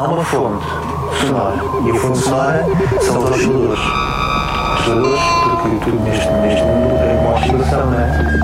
há uma fonte sonora. E a fonte sonora são os osciladores. Osciladores, porque tudo neste, neste mundo é uma oscilação, não é?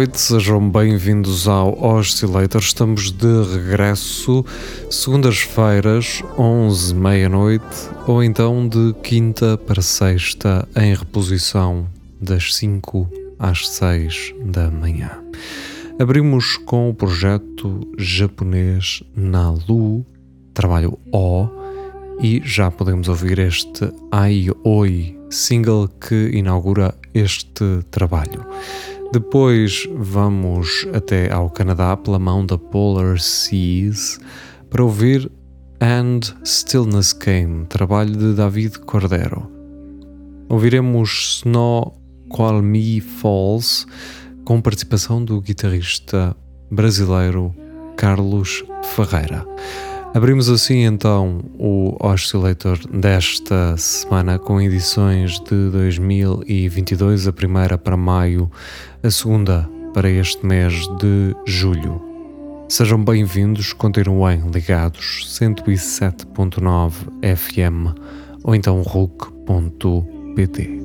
Noite, sejam bem-vindos ao Oscillator. Estamos de regresso segundas-feiras, 11, meia-noite, ou então de quinta para sexta, em reposição das 5 às 6 da manhã. Abrimos com o projeto japonês Nalu, trabalho O, e já podemos ouvir este Ai Oi, single que inaugura este trabalho. Depois vamos até ao Canadá pela mão da Polar Seas para ouvir And Stillness Came, trabalho de David Cordero. Ouviremos Snow Qual Me Falls com participação do guitarrista brasileiro Carlos Ferreira. Abrimos assim então o Oscillator desta semana com edições de 2022, a primeira para maio, a segunda para este mês de julho. Sejam bem-vindos, continuem ligados 107.9 FM ou então RUC.pt.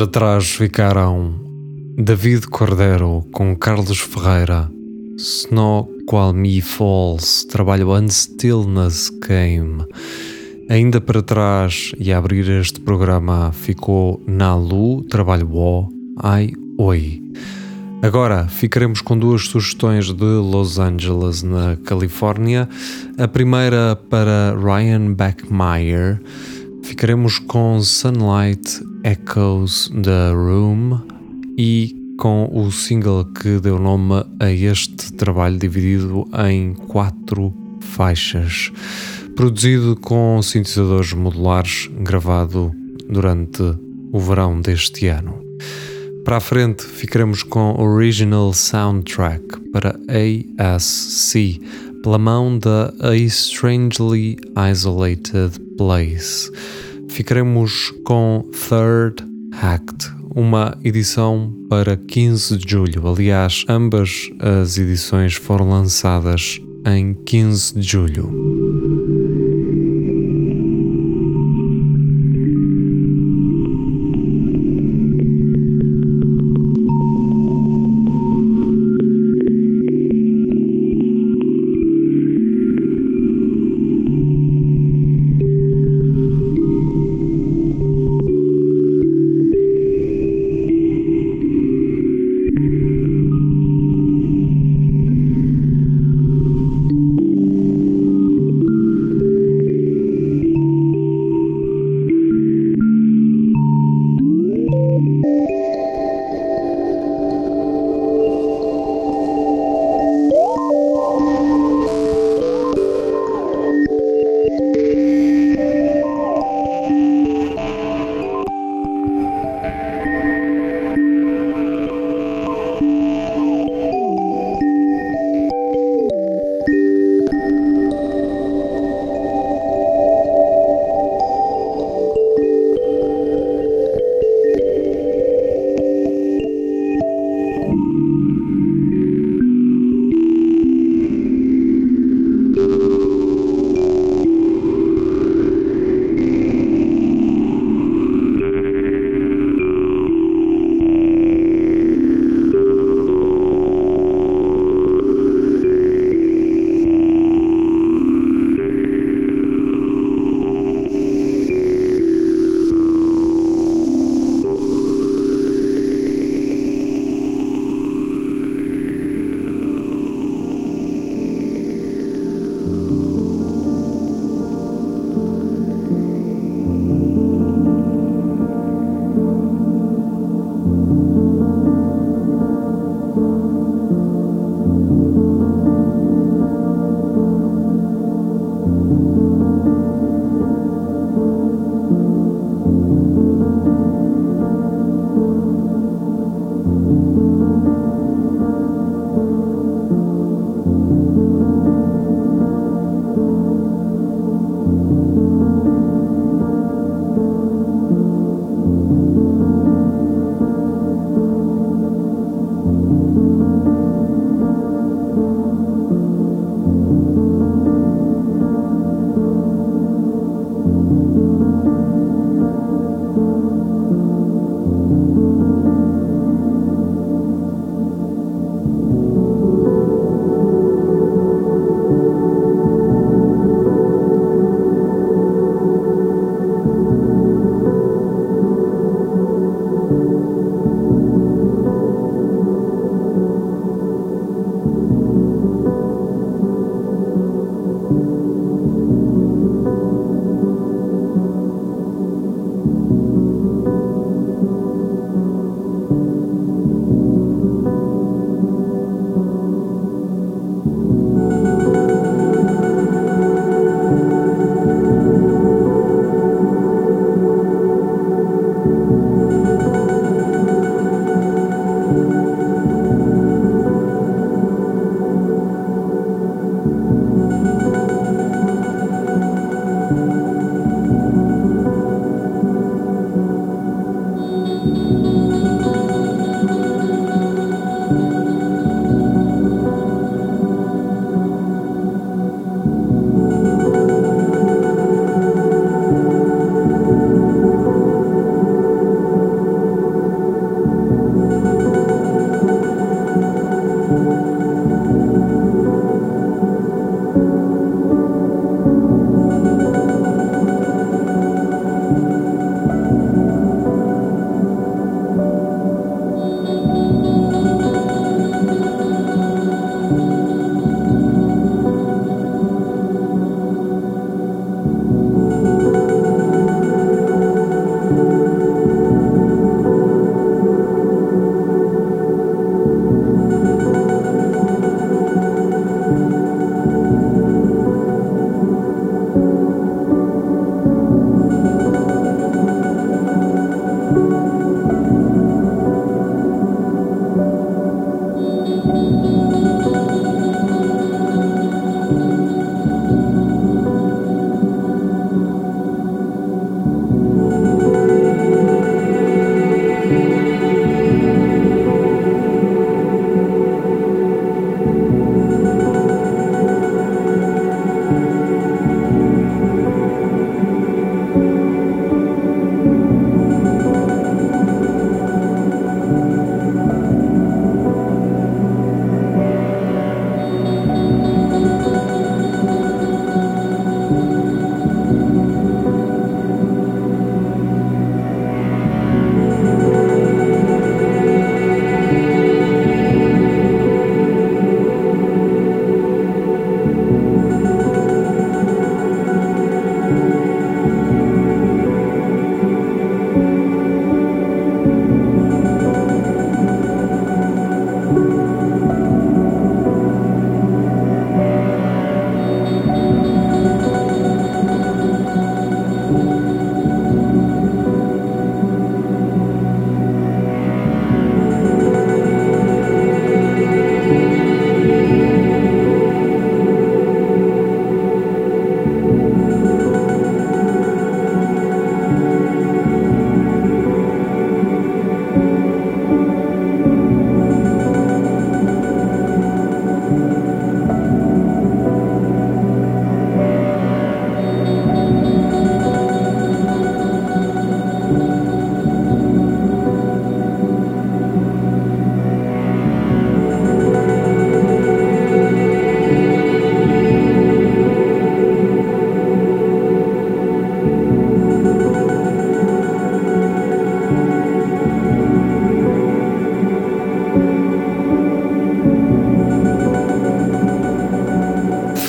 Para trás ficaram David Cordero com Carlos Ferreira, Snow Qual Me Falls, trabalho And Stillness Game. Ainda para trás e a abrir este programa ficou Nalu, trabalho O, Ai Oi. Agora ficaremos com duas sugestões de Los Angeles, na Califórnia. A primeira para Ryan Beckmeyer. Ficaremos com Sunlight Echoes the Room e com o single que deu nome a este trabalho, dividido em quatro faixas. Produzido com sintetizadores modulares, gravado durante o verão deste ano. Para a frente ficaremos com Original Soundtrack para ASC, pela mão da A Strangely Isolated Place ficaremos com Third Act, uma edição para 15 de julho. Aliás, ambas as edições foram lançadas em 15 de julho.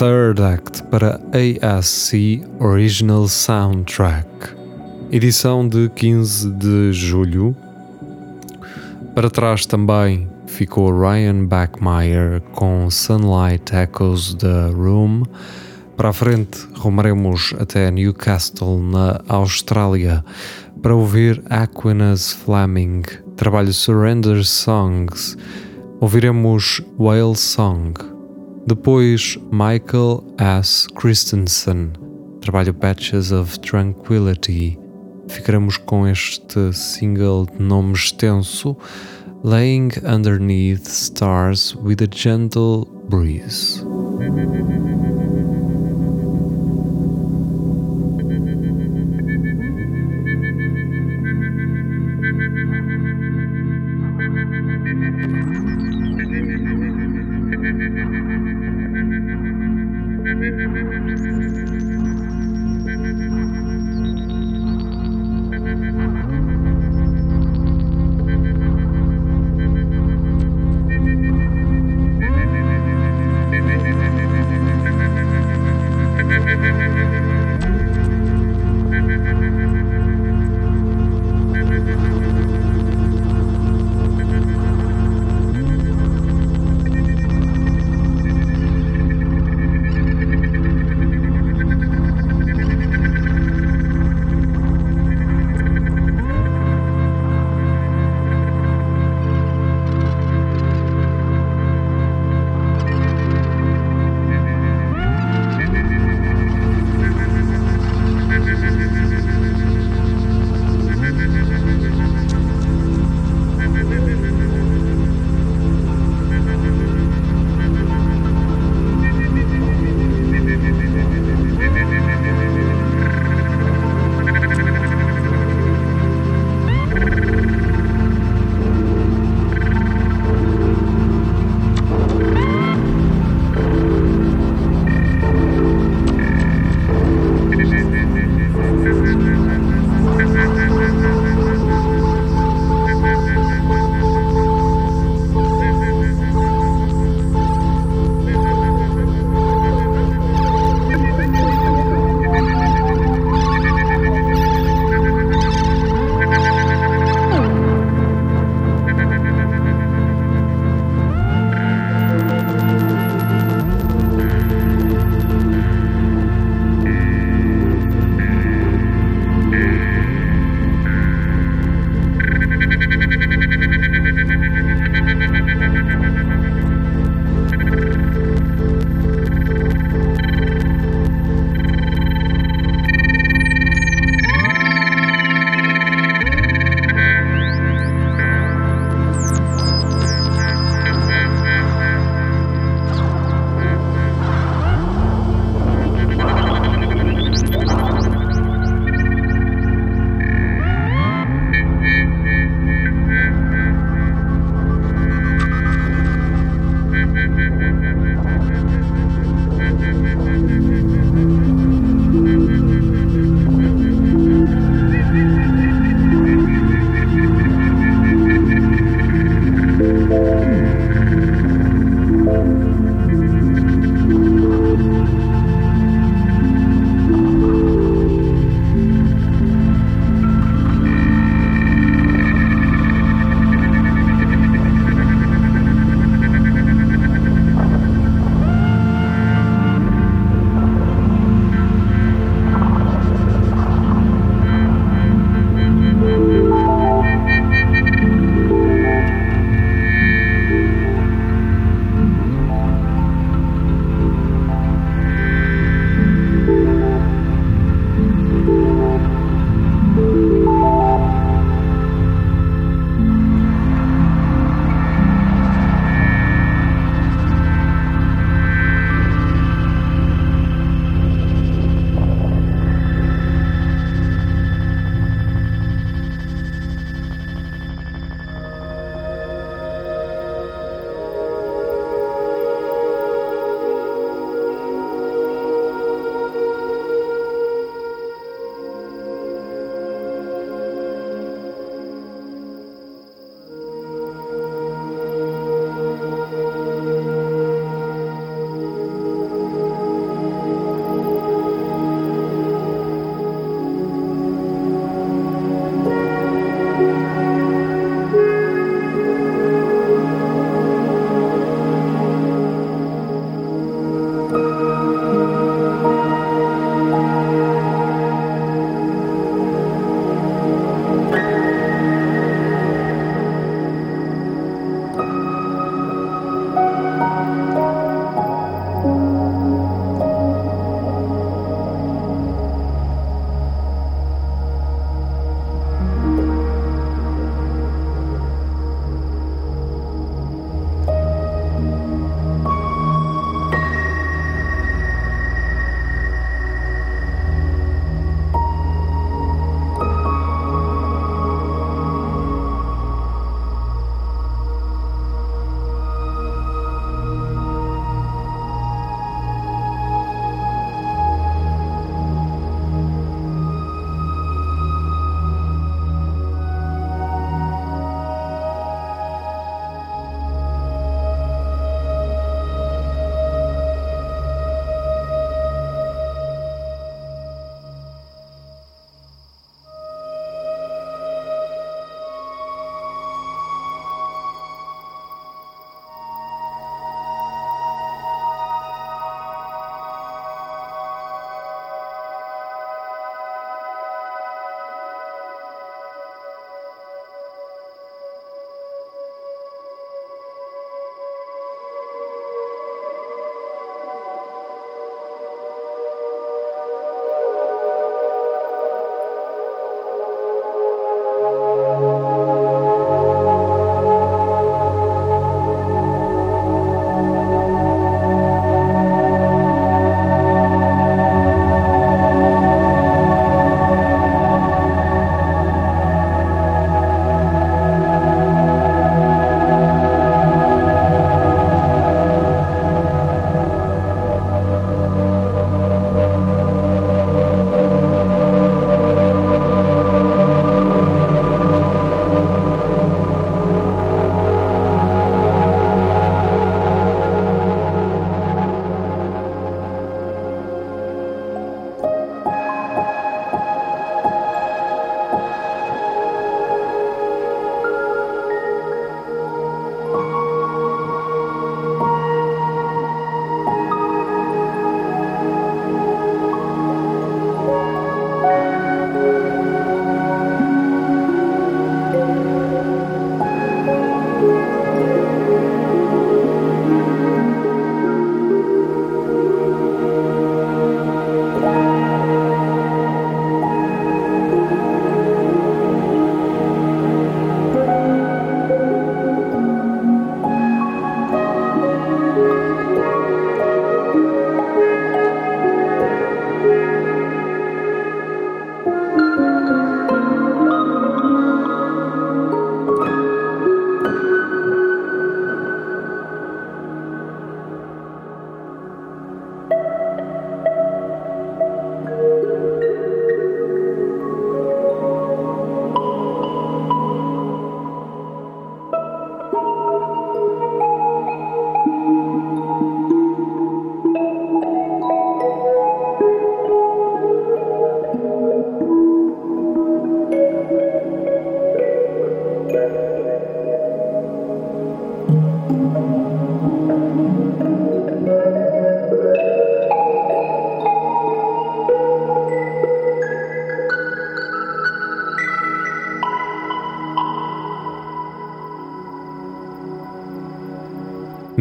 Third Act para ASC Original Soundtrack, edição de 15 de julho. Para trás também ficou Ryan Backmeyer com Sunlight Echoes the Room. Para a frente, rumaremos até Newcastle, na Austrália, para ouvir Aquinas Fleming, trabalho Surrender Songs. Ouviremos Whale Song. Depois, Michael S. Christensen, trabalho Patches of Tranquility. Ficaremos com este single de nome extenso. laying underneath stars with a gentle breeze.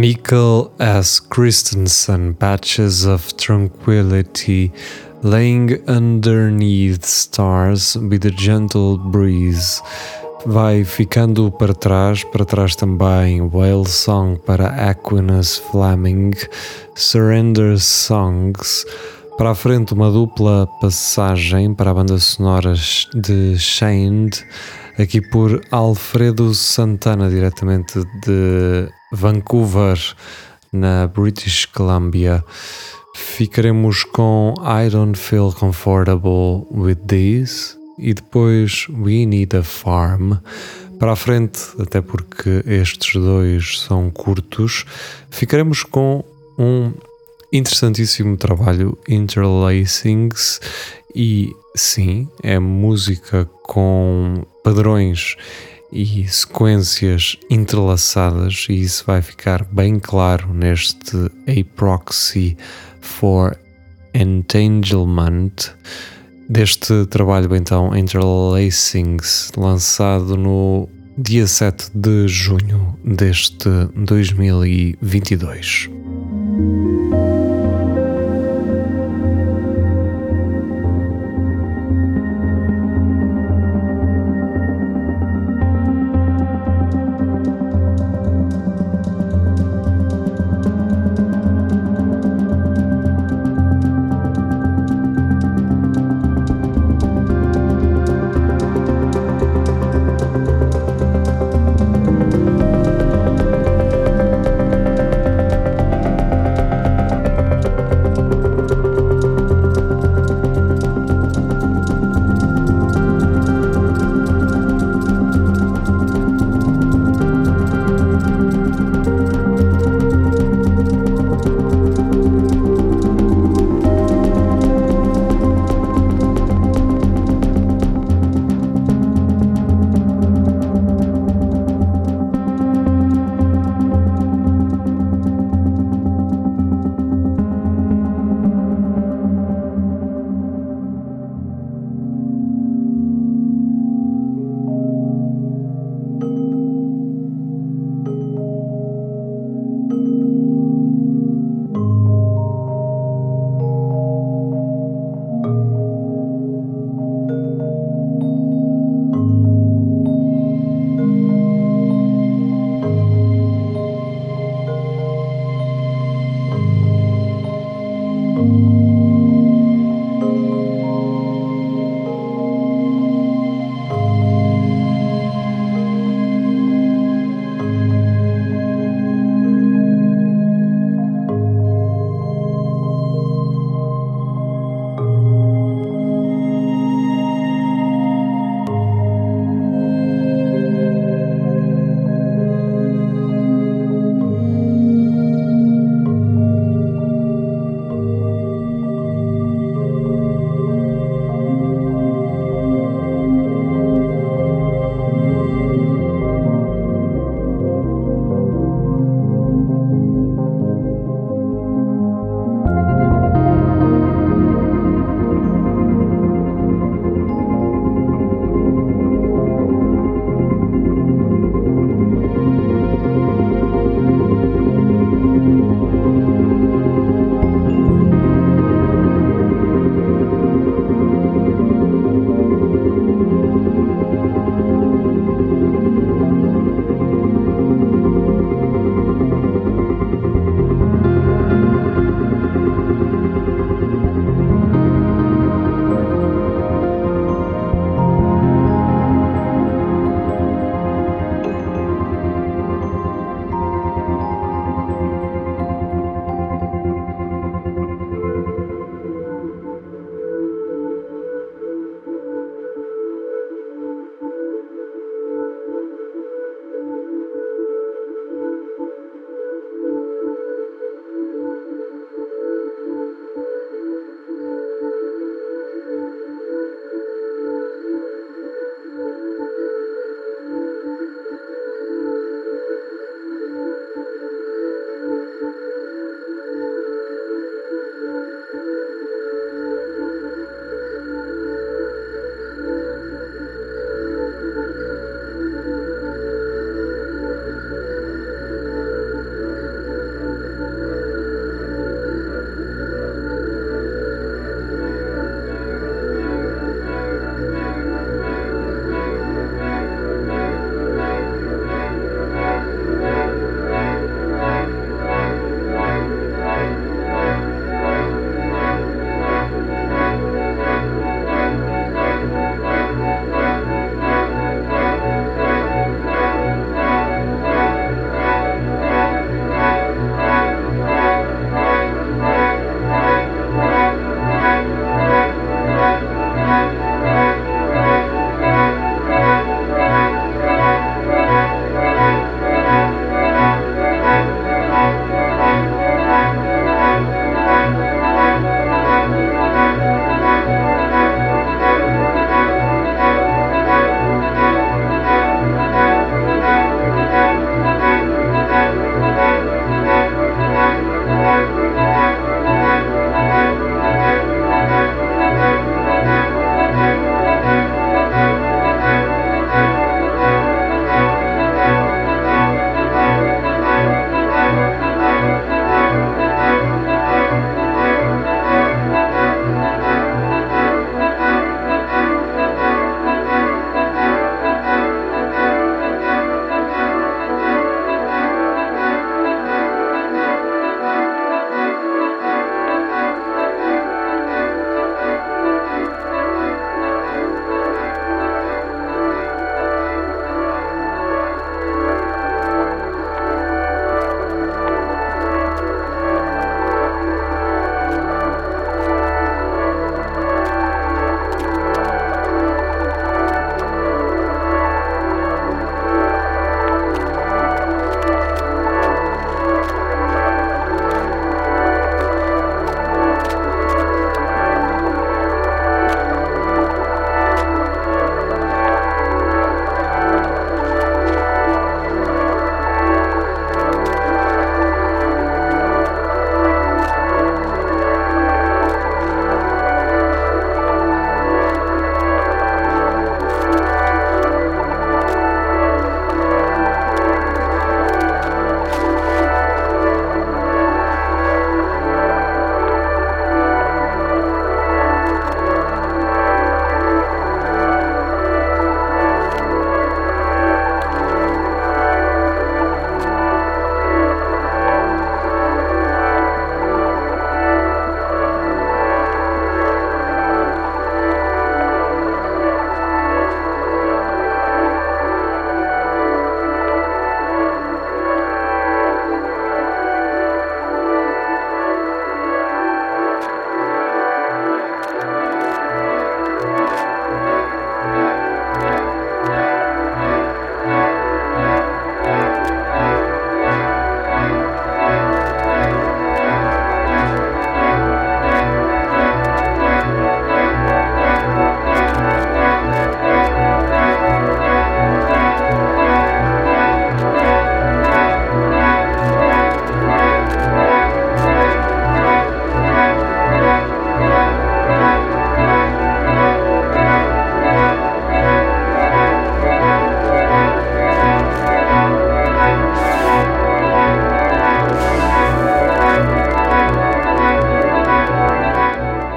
Mikkel S. Christensen, Patches of Tranquility, laying underneath stars with a gentle breeze. Vai ficando para trás, para trás também Whale Song para Aquinas Fleming, Surrender Songs. Para a frente, uma dupla passagem para a banda sonora de Shamed, aqui por Alfredo Santana, diretamente de Vancouver, na British Columbia. Ficaremos com I Don't Feel Comfortable with This e depois We Need a Farm. Para a frente, até porque estes dois são curtos, ficaremos com um interessantíssimo trabalho Interlacings e sim, é música com padrões e sequências entrelaçadas, e isso vai ficar bem claro neste A Proxy for Entanglement deste trabalho, então, Interlacings, lançado no dia 7 de junho deste 2022.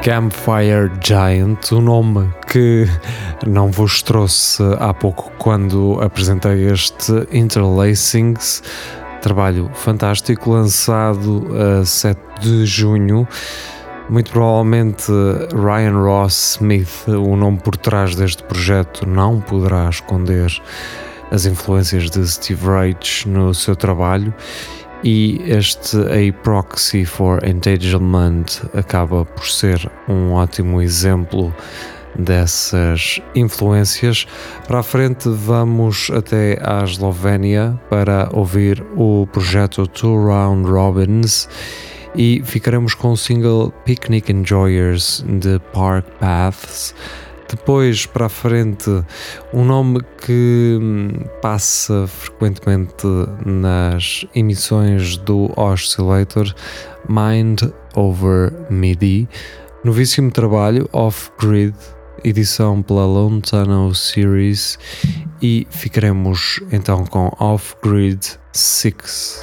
Campfire Giant, o nome que não vos trouxe há pouco quando apresentei este Interlacings, trabalho fantástico lançado a 7 de junho. Muito provavelmente Ryan Ross Smith, o nome por trás deste projeto, não poderá esconder as influências de Steve Reich no seu trabalho e este A Proxy for Entanglement acaba por ser um ótimo exemplo dessas influências. Para a frente, vamos até à Eslovénia para ouvir o projeto Two Round Robins e ficaremos com o single Picnic Enjoyers de Park Paths. Depois para a frente, um nome que hum, passa frequentemente nas emissões do Oscillator, Mind Over MIDI, novíssimo trabalho Off-Grid, edição pela Lone Tunnel Series, e ficaremos então com Off-Grid 6.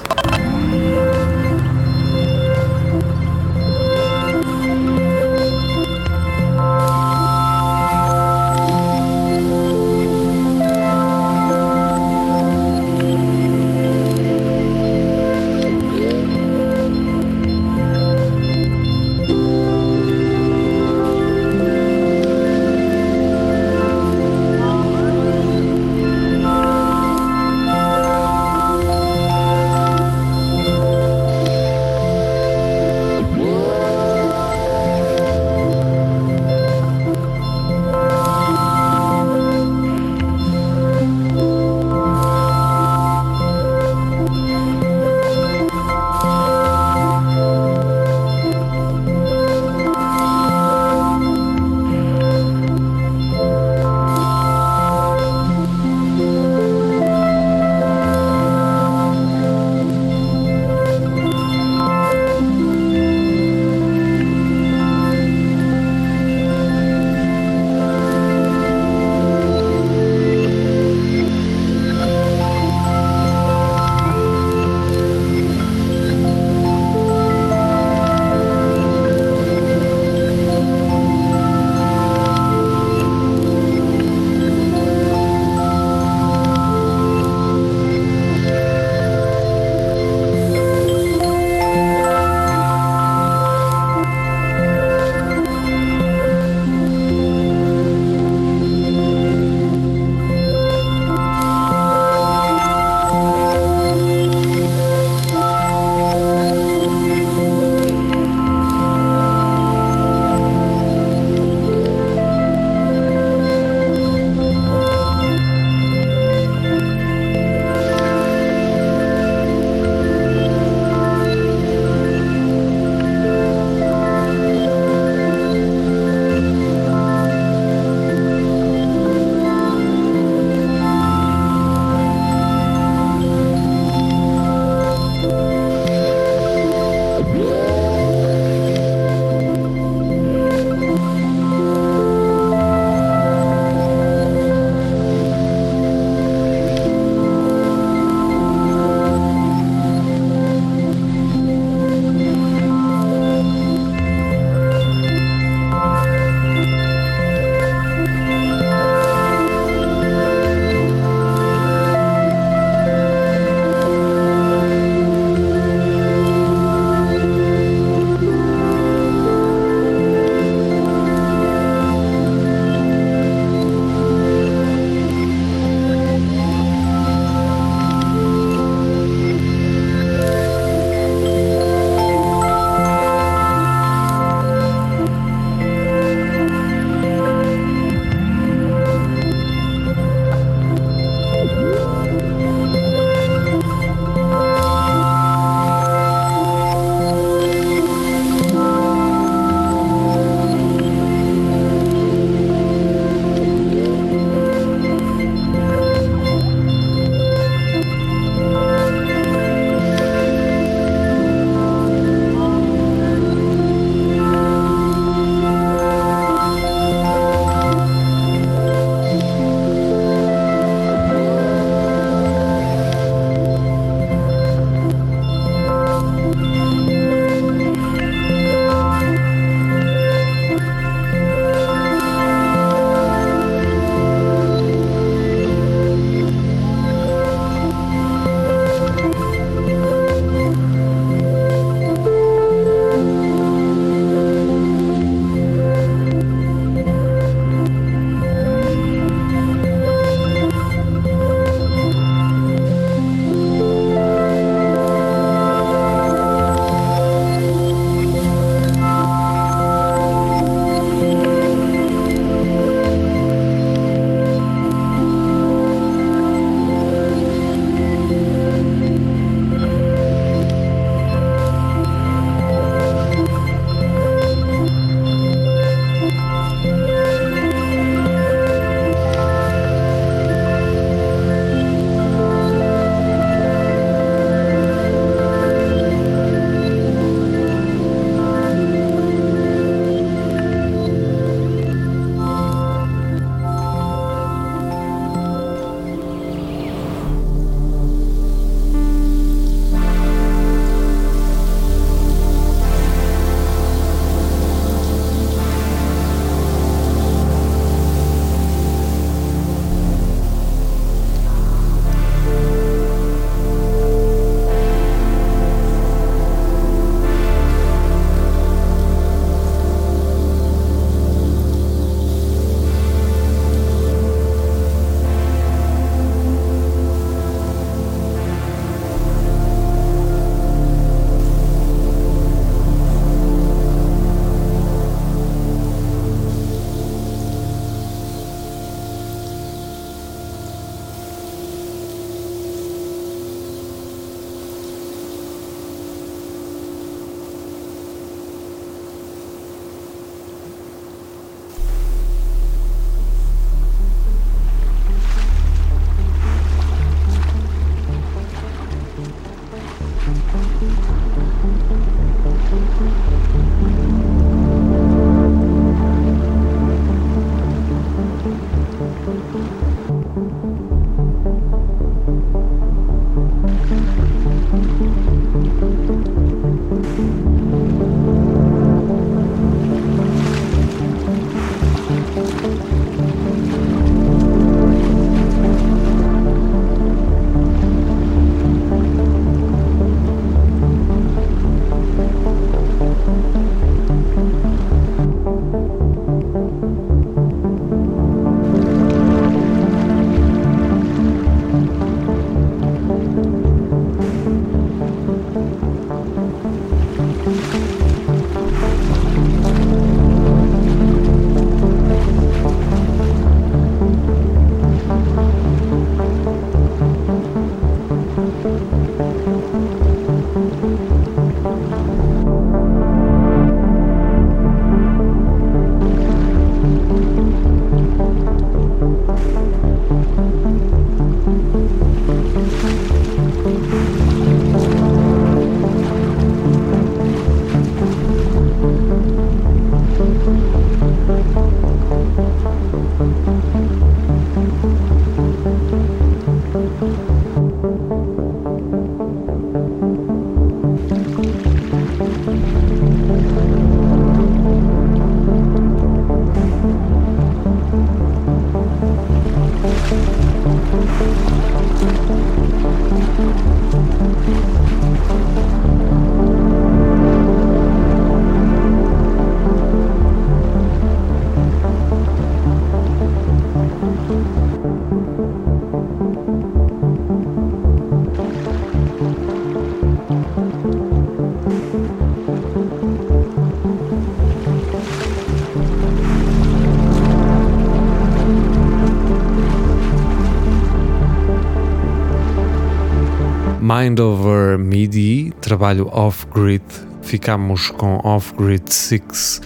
Mind Over MIDI, trabalho off-grid. Ficamos com Off-Grid 6,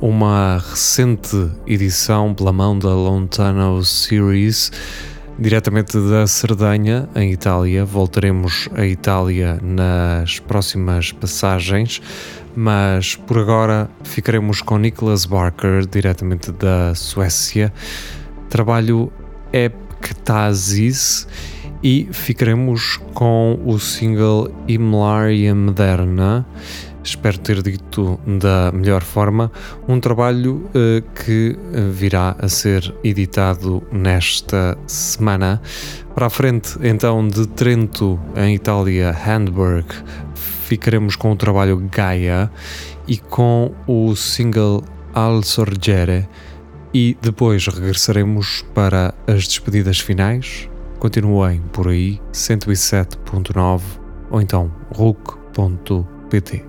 uma recente edição pela mão da Lontano Series, diretamente da Cerdanha, em Itália. Voltaremos à Itália nas próximas passagens, mas por agora ficaremos com Nicholas Barker, diretamente da Suécia. Trabalho Epctasis e ficaremos com o single Himlaria Moderna. Espero ter dito da melhor forma. Um trabalho uh, que virá a ser editado nesta semana. Para a frente, então, de Trento, em Itália, Handburg, ficaremos com o trabalho Gaia e com o single Al Sorgere. E depois regressaremos para as despedidas finais Continuem por aí 107.9 ou então RUC.pt.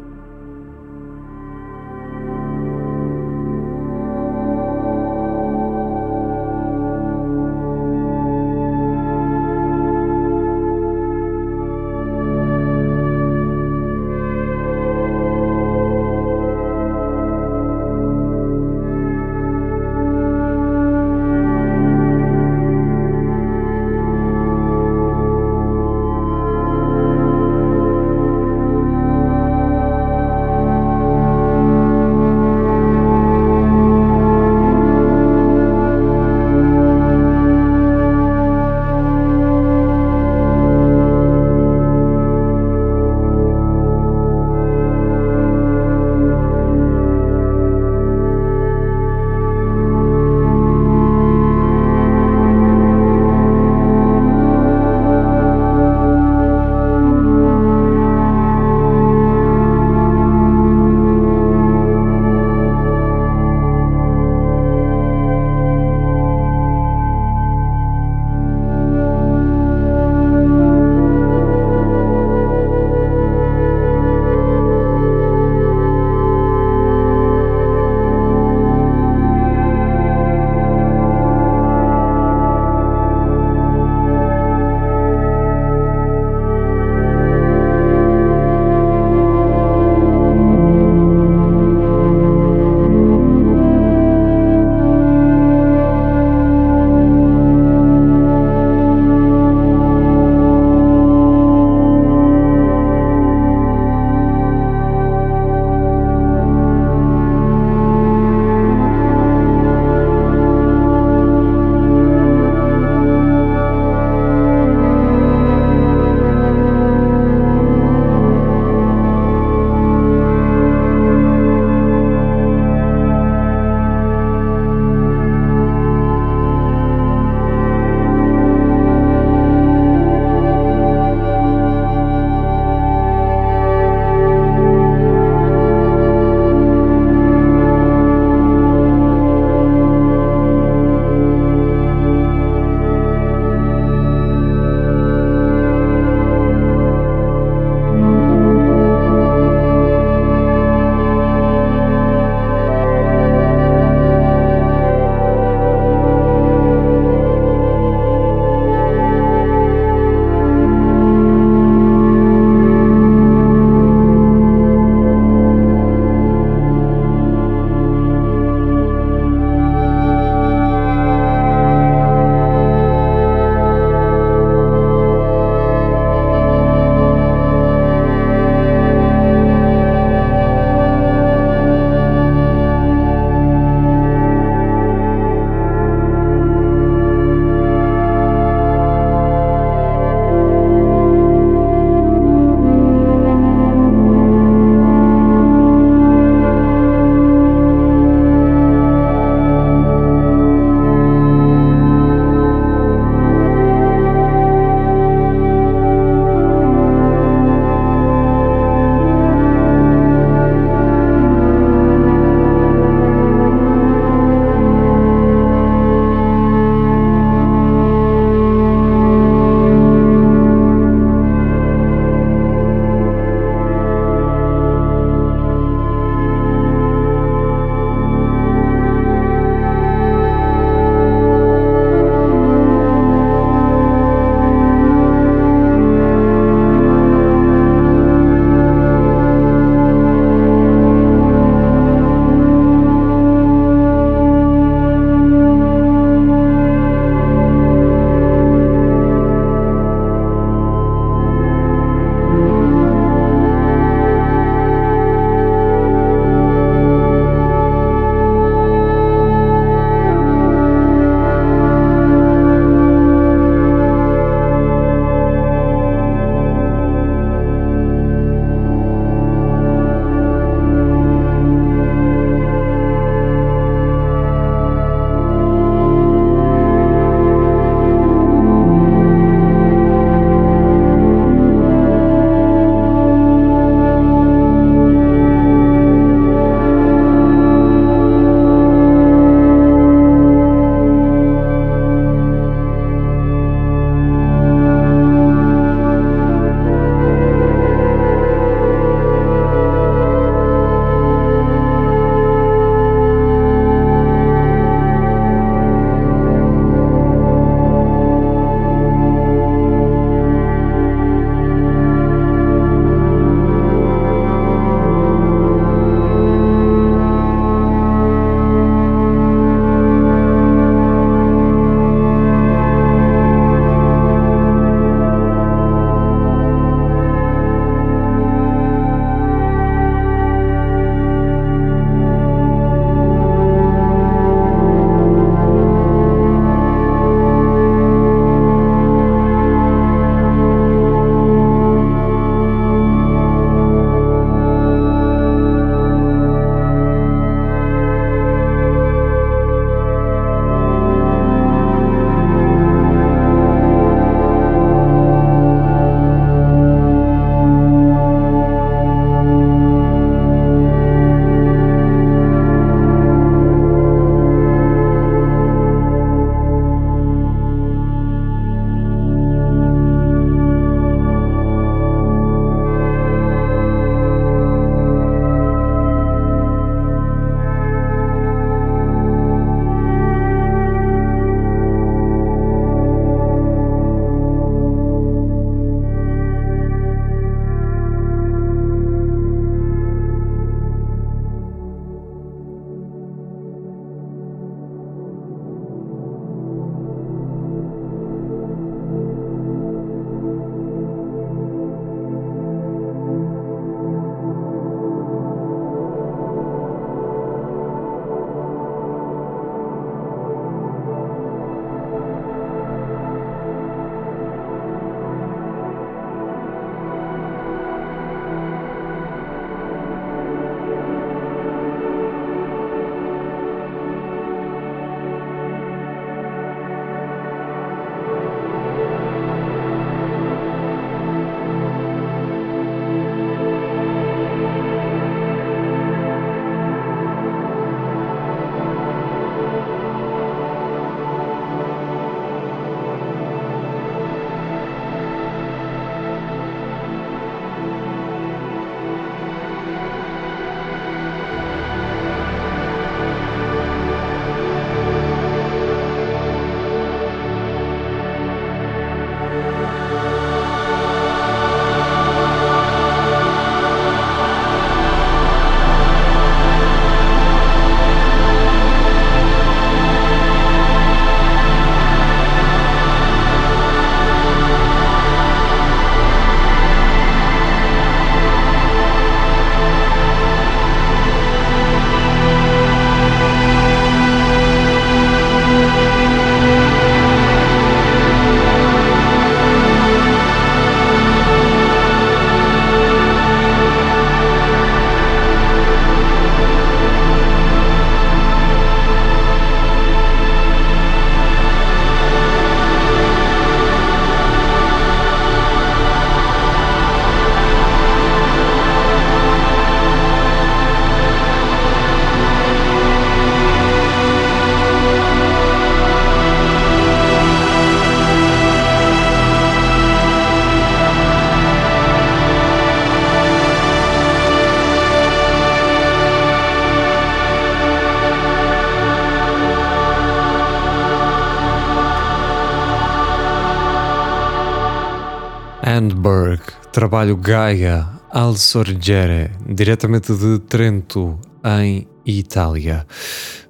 trabalho Gaia al Sorgere, diretamente de Trento, em Itália.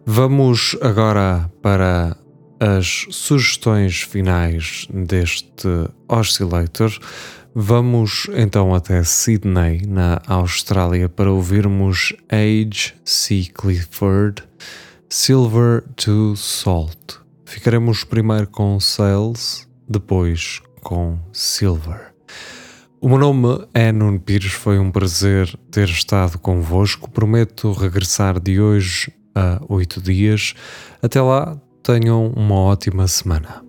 Vamos agora para as sugestões finais deste Oscillator. Vamos então até Sydney, na Austrália, para ouvirmos Age C. Clifford, Silver to Salt. Ficaremos primeiro com Sales, depois com Silver. O meu nome é Nuno Pires, foi um prazer ter estado convosco. Prometo regressar de hoje a oito dias. Até lá, tenham uma ótima semana.